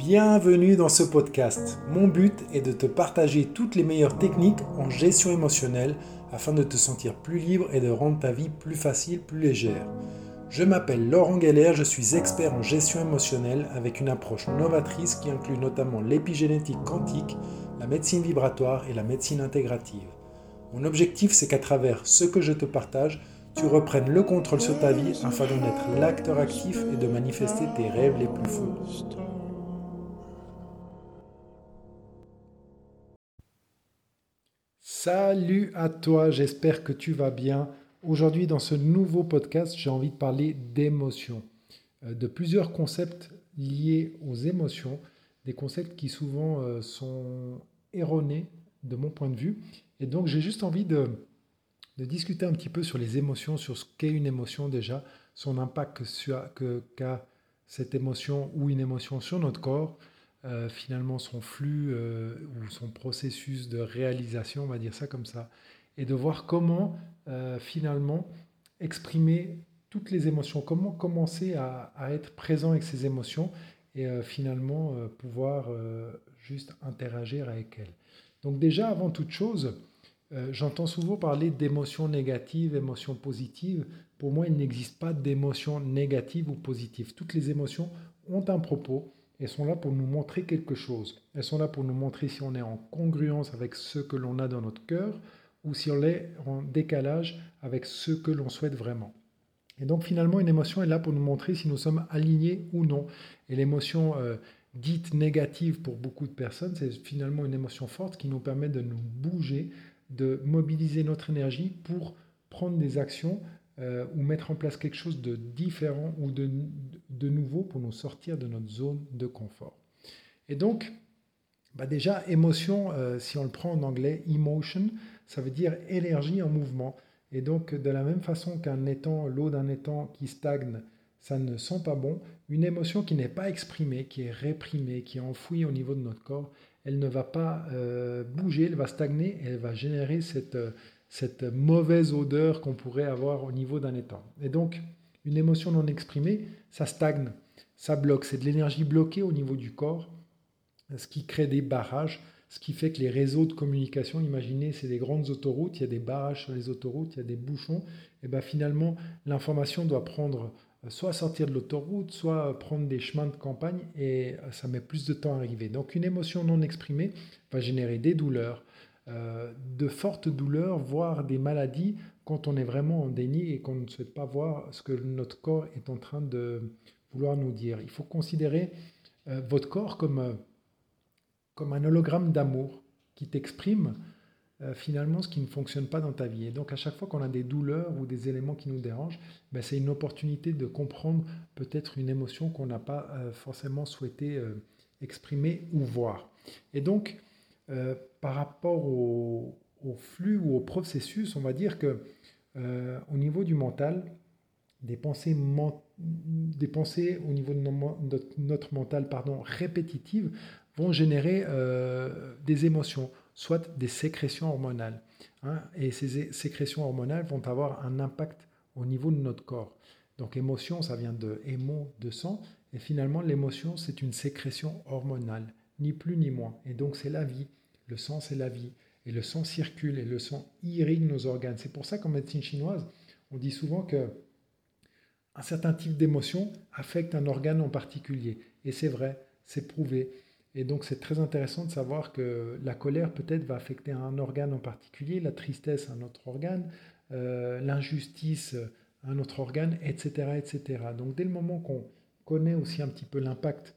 Bienvenue dans ce podcast. Mon but est de te partager toutes les meilleures techniques en gestion émotionnelle afin de te sentir plus libre et de rendre ta vie plus facile, plus légère. Je m'appelle Laurent Geller, je suis expert en gestion émotionnelle avec une approche novatrice qui inclut notamment l'épigénétique quantique, la médecine vibratoire et la médecine intégrative. Mon objectif, c'est qu'à travers ce que je te partage, tu reprennes le contrôle sur ta vie afin d'en être l'acteur actif et de manifester tes rêves les plus fous. Salut à toi, j'espère que tu vas bien. Aujourd'hui, dans ce nouveau podcast, j'ai envie de parler d'émotions, euh, de plusieurs concepts liés aux émotions, des concepts qui souvent euh, sont erronés de mon point de vue. Et donc, j'ai juste envie de, discuter un petit peu sur les émotions, sur ce qu'est une émotion déjà, son impact qu'a cette émotion ou une émotion sur notre corps, euh, finalement son flux euh, ou son processus de réalisation, on va dire ça comme ça, et de voir comment euh, finalement exprimer toutes les émotions, comment commencer à, être présent avec ces émotions et finalement pouvoir juste interagir avec elles. Donc déjà, avant toute chose, j'entends souvent parler d'émotions négatives, émotions positives. Pour moi, il n'existe pas d'émotions négatives ou positives. Toutes les émotions ont un propos, elles sont là pour nous montrer quelque chose. Elles sont là pour nous montrer si on est en congruence avec ce que l'on a dans notre cœur ou si on est en décalage avec ce que l'on souhaite vraiment. Et donc finalement, une émotion est là pour nous montrer si nous sommes alignés ou non. Et l'émotion euh, dite négative pour beaucoup de personnes, c'est finalement une émotion forte qui nous permet de nous bouger, de mobiliser notre énergie pour prendre des actions euh, ou mettre en place quelque chose de différent ou de, de, nouveau pour nous sortir de notre zone de confort. Et donc, bah déjà, émotion, euh, si on le prend en anglais, emotion, ça veut dire énergie en mouvement. Et donc, de la même façon qu'un étang, l'eau d'un étang qui stagne, ça ne sent pas bon, une émotion qui n'est pas exprimée, qui est réprimée, qui est enfouie au niveau de notre corps, elle ne va pas euh, bouger, elle va stagner, elle va générer cette cette mauvaise odeur qu'on pourrait avoir au niveau d'un étang. Et donc, une émotion non exprimée, ça stagne, ça bloque, c'est de l'énergie bloquée au niveau du corps, ce qui crée des barrages, ce qui fait que les réseaux de communication, imaginez, c'est des grandes autoroutes, il y a des barrages sur les autoroutes, il y a des bouchons, et bien finalement, l'information doit prendre soit sortir de l'autoroute, soit prendre des chemins de campagne, et ça met plus de temps à arriver. Donc une émotion non exprimée va générer des douleurs, euh, de fortes douleurs, voire des maladies quand on est vraiment en déni et qu'on ne souhaite pas voir ce que notre corps est en train de vouloir nous dire. Il faut considérer euh, votre corps comme, euh, comme un hologramme d'amour qui t'exprime finalement ce qui ne fonctionne pas dans ta vie. Et donc à chaque fois qu'on a des douleurs ou des éléments qui nous dérangent, ben, c'est une opportunité de comprendre peut-être une émotion qu'on n'a pas forcément souhaité exprimer ou voir. Et donc, euh, par rapport au, flux ou au processus, on va dire que euh, au niveau du mental, des pensées, des pensées au niveau de notre mental pardon, répétitives vont générer euh, des émotions, soit des sécrétions hormonales. Hein, et ces sécrétions hormonales vont avoir un impact au niveau de notre corps. Donc émotion, ça vient de émo, de sang, et finalement l'émotion, c'est une sécrétion hormonale, ni plus ni moins. Et donc c'est la vie. Le sang, c'est la vie. Et le sang circule et le sang irrigue nos organes. C'est pour ça qu'en médecine chinoise, on dit souvent que un certain type d'émotion affecte un organe en particulier. Et c'est vrai, c'est prouvé. Et donc c'est très intéressant de savoir que la colère peut-être va affecter un organe en particulier, la tristesse un autre organe, euh, l'injustice un autre organe, etc., etc. Donc dès le moment qu'on connaît aussi un petit peu l'impact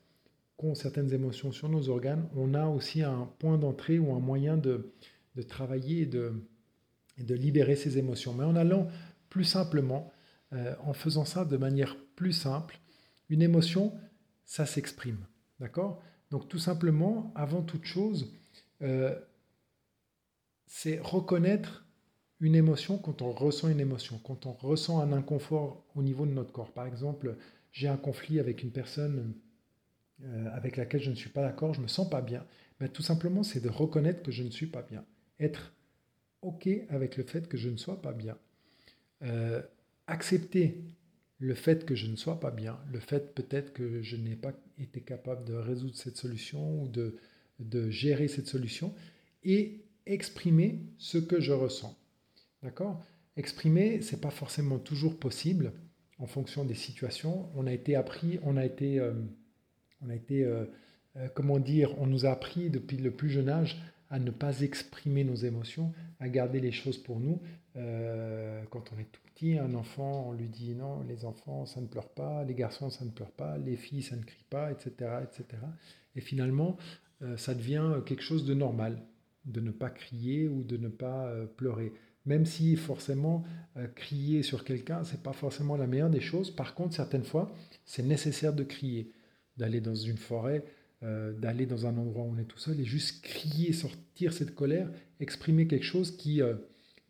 certaines émotions sur nos organes, on a aussi un point d'entrée ou un moyen de, travailler et de, de, libérer ces émotions. Mais en allant plus simplement, euh, en faisant ça de manière plus simple, une émotion, ça s'exprime. D'accord? Donc tout simplement, avant toute chose, euh, c'est reconnaître une émotion quand on ressent une émotion, quand on ressent un inconfort au niveau de notre corps. Par exemple, j'ai un conflit avec une personne euh, avec laquelle je ne suis pas d'accord, je ne me sens pas bien, mais tout simplement, c'est de reconnaître que je ne suis pas bien. Être OK avec le fait que je ne sois pas bien. Euh, accepter le fait que je ne sois pas bien, le fait peut-être que je n'ai pas été capable de résoudre cette solution ou de, de gérer cette solution, et exprimer ce que je ressens. D'accord? Exprimer, c'est pas forcément toujours possible en fonction des situations. On a été appris, on a été, euh, on a été, euh, euh, comment dire, on nous a appris depuis le plus jeune âge à ne pas exprimer nos émotions, à garder les choses pour nous. quand on est tout petit, un enfant, on lui dit non, les enfants, ça ne pleure pas, les garçons, ça ne pleure pas, les filles, ça ne crie pas, etc., etc. Et finalement, ça devient quelque chose de normal de ne pas crier ou de ne pas pleurer. Même si forcément euh, crier sur quelqu'un, c'est pas forcément la meilleure des choses. Par contre, certaines fois, c'est nécessaire de crier, d'aller dans une forêt, euh, d'aller dans un endroit où on est tout seul et juste crier, sortir cette colère, exprimer quelque chose qui, euh,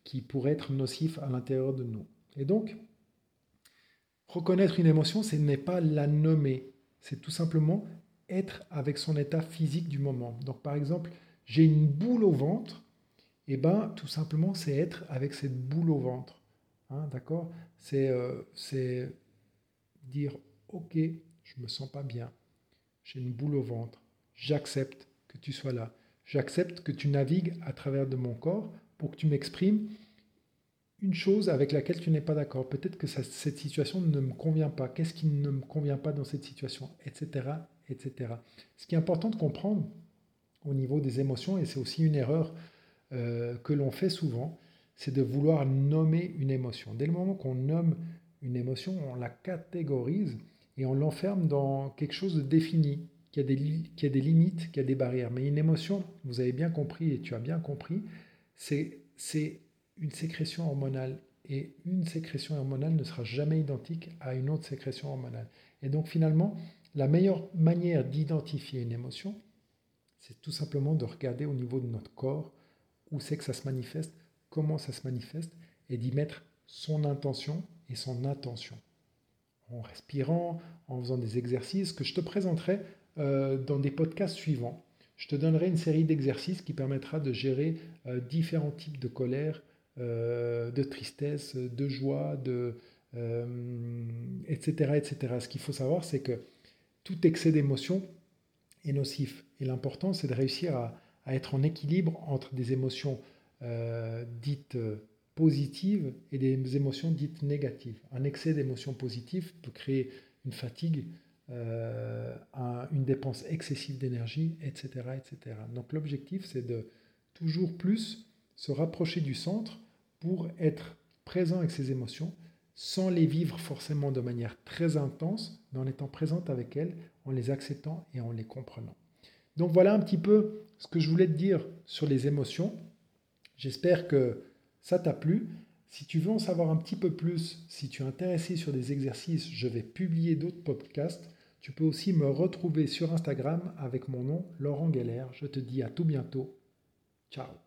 qui pourrait être nocif à l'intérieur de nous. Et donc, reconnaître une émotion, ce n'est pas la nommer, c'est tout simplement être avec son état physique du moment. Donc, par exemple, j'ai une boule au ventre, et eh ben, tout simplement, c'est être avec cette boule au ventre. Hein, D'accord? Euh, C'est dire Ok, je me sens pas bien. J'ai une boule au ventre. J'accepte que tu sois là. J'accepte que tu navigues à travers de mon corps pour que tu m'exprimes une chose avec laquelle tu n'es pas d'accord. Peut-être que cette situation ne me convient pas. Qu'est-ce qui ne me convient pas dans cette situation Etc. etc. Ce qui est important de comprendre au niveau des émotions, et c'est aussi une erreur euh, que l'on fait souvent, c'est de vouloir nommer une émotion. Dès le moment qu'on nomme une émotion, on la catégorise et on l'enferme dans quelque chose de défini, qui a, des, a des limites, qui a des barrières. Mais une émotion, vous avez bien compris et tu as bien compris, c'est une sécrétion hormonale. Et une sécrétion hormonale ne sera jamais identique à une autre sécrétion hormonale. Et donc finalement, la meilleure manière d'identifier une émotion, c'est tout simplement de regarder au niveau de notre corps où c'est que ça se manifeste, comment ça se manifeste, et d'y mettre son intention et son attention. En respirant, en faisant des exercices que je te présenterai euh, dans des podcasts suivants. Je te donnerai une série d'exercices qui permettra de gérer euh, différents types de colère, euh, de tristesse, de joie, de, etc., etc. Ce qu'il faut savoir, c'est que tout excès d'émotion est nocif. Et l'important, c'est de réussir à, être en équilibre entre des émotions dites positives et des émotions dites négatives. Un excès d'émotions positives peut créer une fatigue, euh, une dépense excessive d'énergie, etc., etc. Donc l'objectif, c'est de toujours plus se rapprocher du centre pour être présent avec ces émotions sans les vivre forcément de manière très intense, mais en étant présente avec elles, en les acceptant et en les comprenant. Donc voilà un petit peu ce que je voulais te dire sur les émotions. J'espère que ça t'a plu. Si tu veux en savoir un petit peu plus, si tu es intéressé sur des exercices, je vais publier d'autres podcasts. Tu peux aussi me retrouver sur Instagram avec mon nom, Laurent Geller. Je te dis à tout bientôt. Ciao